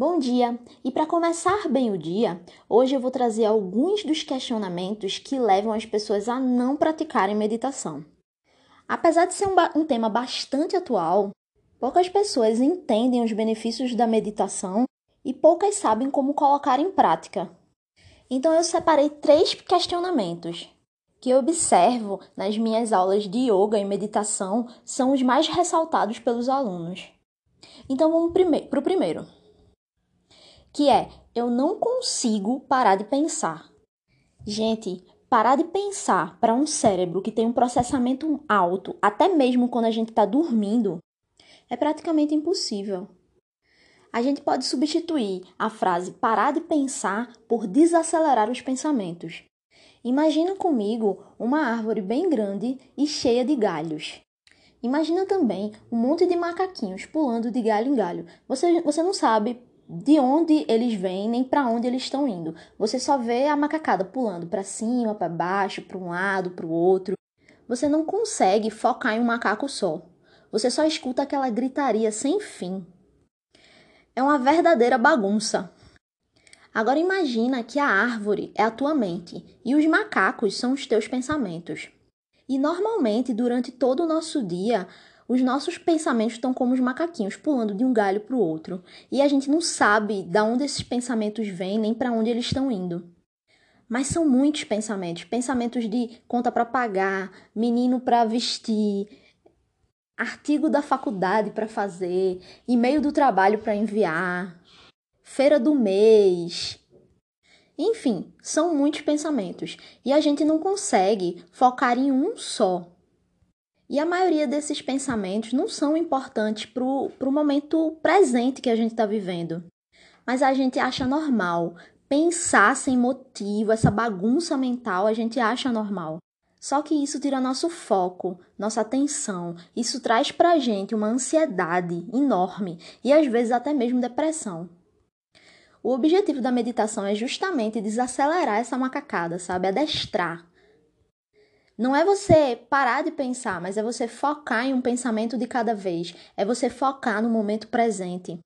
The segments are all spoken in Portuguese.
Bom dia! E para começar bem o dia, hoje eu vou trazer alguns dos questionamentos que levam as pessoas a não praticarem meditação. Apesar de ser um, um, tema bastante atual, poucas pessoas entendem os benefícios da meditação e poucas sabem como colocar em prática. Então eu separei três questionamentos que eu observo nas minhas aulas de yoga e meditação são os mais ressaltados pelos alunos. Então vamos para o primeiro que é eu não consigo parar de pensar. Gente, parar de pensar para um cérebro que tem um processamento alto, até mesmo quando a gente está dormindo, é praticamente impossível. A gente pode substituir a frase parar de pensar por desacelerar os pensamentos. Imagina comigo uma árvore bem grande e cheia de galhos. Imagina também um monte de macaquinhos pulando de galho em galho. Você, você não sabe de onde eles vêm nem para onde eles estão indo. Você só vê a macacada pulando para cima, para baixo, para um lado, para o outro. Você não consegue focar em um macaco só. Você só escuta aquela gritaria sem fim. É uma verdadeira bagunça. Agora imagina que a árvore é a tua mente e os macacos são os teus pensamentos. E normalmente, durante todo o nosso dia, os nossos pensamentos estão como os macaquinhos, pulando de um galho para o outro, e a gente não sabe de onde esses pensamentos vêm nem para onde eles estão indo. Mas são muitos pensamentos, pensamentos de conta para pagar, menino para vestir, artigo da faculdade para fazer, e-mail do trabalho para enviar, feira do mês. Enfim, são muitos pensamentos e a gente não consegue focar em um só. E a maioria desses pensamentos não são importantes para o momento presente que a gente está vivendo. Mas a gente acha normal. Pensar sem motivo, essa bagunça mental, a gente acha normal. Só que isso tira nosso foco, nossa atenção. Isso traz para a gente uma ansiedade enorme e às vezes até mesmo depressão. O objetivo da meditação é justamente desacelerar essa macacada, sabe? Adestrar não é você parar de pensar, mas é você focar em um pensamento de cada vez. É você focar no momento presente.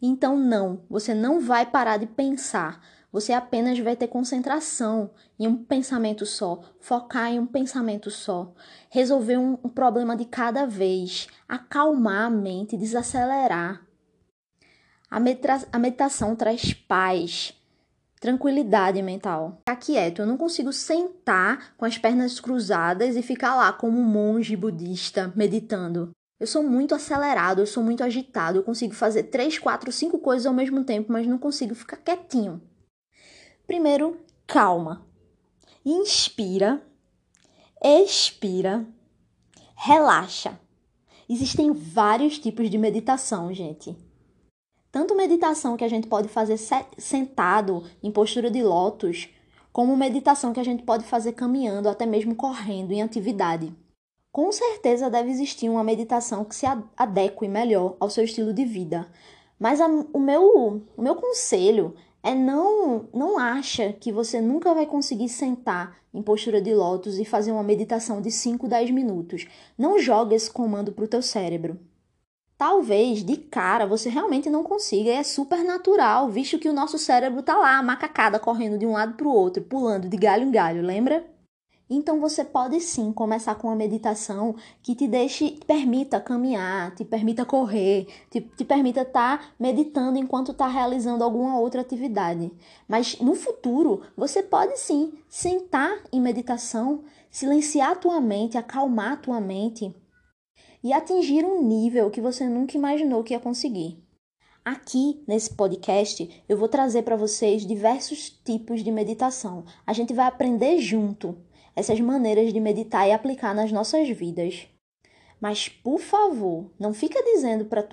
Então, não, você não vai parar de pensar. Você apenas vai ter concentração em um pensamento só, focar em um pensamento só, resolver um, problema de cada vez, acalmar a mente, desacelerar. A meditação traz paz, tranquilidade mental. Ficar quieto, eu não consigo sentar com as pernas cruzadas e ficar lá como um monge budista meditando. Eu sou muito acelerado, eu sou muito agitado, eu consigo fazer três, quatro, cinco coisas ao mesmo tempo, mas não consigo ficar quietinho. Primeiro, calma. Inspira, expira, relaxa. Existem vários tipos de meditação, gente. Tanto meditação que a gente pode fazer sentado em postura de lótus, como meditação que a gente pode fazer caminhando, até mesmo correndo em atividade. Com certeza deve existir uma meditação que se adeque melhor ao seu estilo de vida. Mas a, o, meu, o meu conselho é não não acha que você nunca vai conseguir sentar em postura de lótus e fazer uma meditação de 5, 10 minutos. Não joga esse comando para o teu cérebro. Talvez de cara você realmente não consiga, e é super natural, visto que o nosso cérebro tá lá, macacada, correndo de um lado para o outro, pulando de galho em galho, lembra? Então você pode sim começar com uma meditação que te deixe, te permita caminhar, te permita correr, te, te permita estar tá meditando enquanto está realizando alguma outra atividade. Mas no futuro você pode sim sentar em meditação, silenciar a tua mente, acalmar a tua mente e atingir um nível que você nunca imaginou que ia conseguir. Aqui nesse podcast eu vou trazer para vocês diversos tipos de meditação. A gente vai aprender junto essas maneiras de meditar e aplicar nas nossas vidas. Mas por favor, não fica dizendo para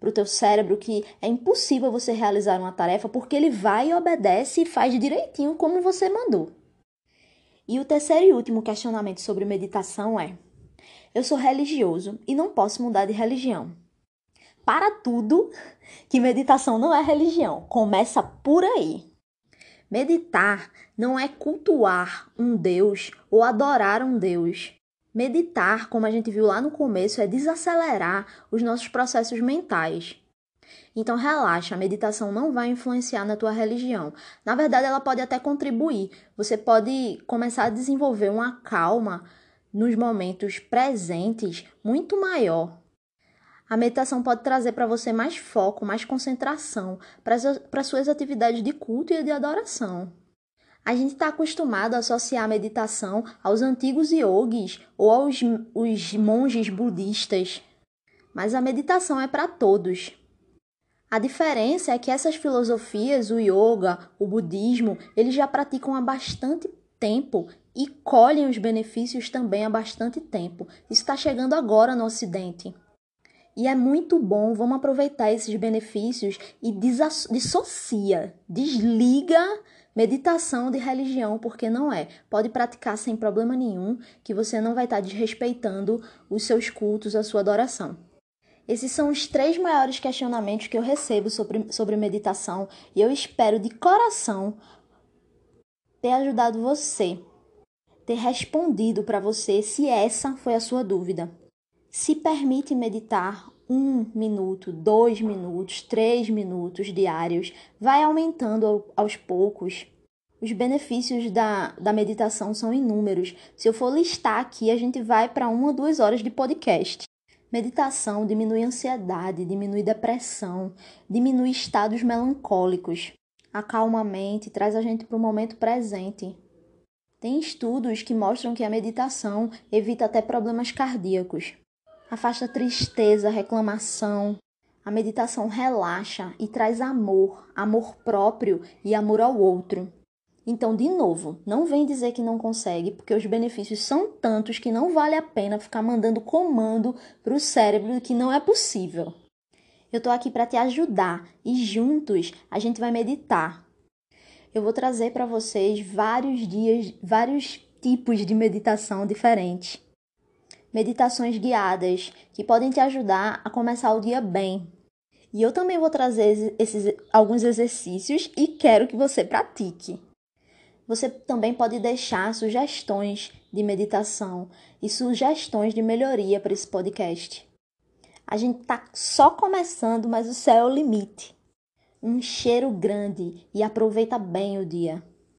o teu cérebro que é impossível você realizar uma tarefa porque ele vai obedece e faz direitinho como você mandou. E o terceiro e último questionamento sobre meditação é: eu sou religioso e não posso mudar de religião. Para tudo, que meditação não é religião. Começa por aí. Meditar não é cultuar um Deus ou adorar um Deus. Meditar, como a gente viu lá no começo, é desacelerar os nossos processos mentais. Então relaxa, a meditação não vai influenciar na tua religião. Na verdade, ela pode até contribuir. Você pode começar a desenvolver uma calma nos momentos presentes muito maior. A meditação pode trazer para você mais foco, mais concentração para suas atividades de culto e de adoração. A gente está acostumado a associar a meditação aos antigos yogis ou aos os monges budistas, mas a meditação é para todos. A diferença é que essas filosofias, o yoga, o budismo, eles já praticam há bastante tempo e colhem os benefícios também há bastante tempo. Isso está chegando agora no Ocidente. E é muito bom, vamos aproveitar esses benefícios e dissocia, desliga meditação de religião, porque não é. Pode praticar sem problema nenhum, que você não vai estar desrespeitando os seus cultos, a sua adoração. Esses são os três maiores questionamentos que eu recebo sobre, sobre meditação e eu espero de coração ter ajudado você, ter respondido para você se essa foi a sua dúvida se permite meditar um minuto, dois minutos, três minutos diários, vai aumentando aos poucos. Os benefícios da, da meditação são inúmeros. Se eu for listar aqui, a gente vai para uma ou duas horas de podcast. Meditação diminui ansiedade, diminui depressão, diminui estados melancólicos, acalma a mente, traz a gente para o momento presente. Tem estudos que mostram que a meditação evita até problemas cardíacos afasta tristeza, reclamação. A meditação relaxa e traz amor, amor próprio e amor ao outro. Então, de novo, não vem dizer que não consegue, porque os benefícios são tantos que não vale a pena ficar mandando comando para o cérebro que não é possível. Eu estou aqui para te ajudar e juntos a gente vai meditar. Eu vou trazer para vocês vários dias, vários tipos de meditação diferentes meditações guiadas que podem te ajudar a começar o dia bem. E eu também vou trazer esses alguns exercícios e quero que você pratique. Você também pode deixar sugestões de meditação e sugestões de melhoria para esse podcast. A gente tá só começando, mas o céu é o limite. Um cheiro grande e aproveita bem o dia.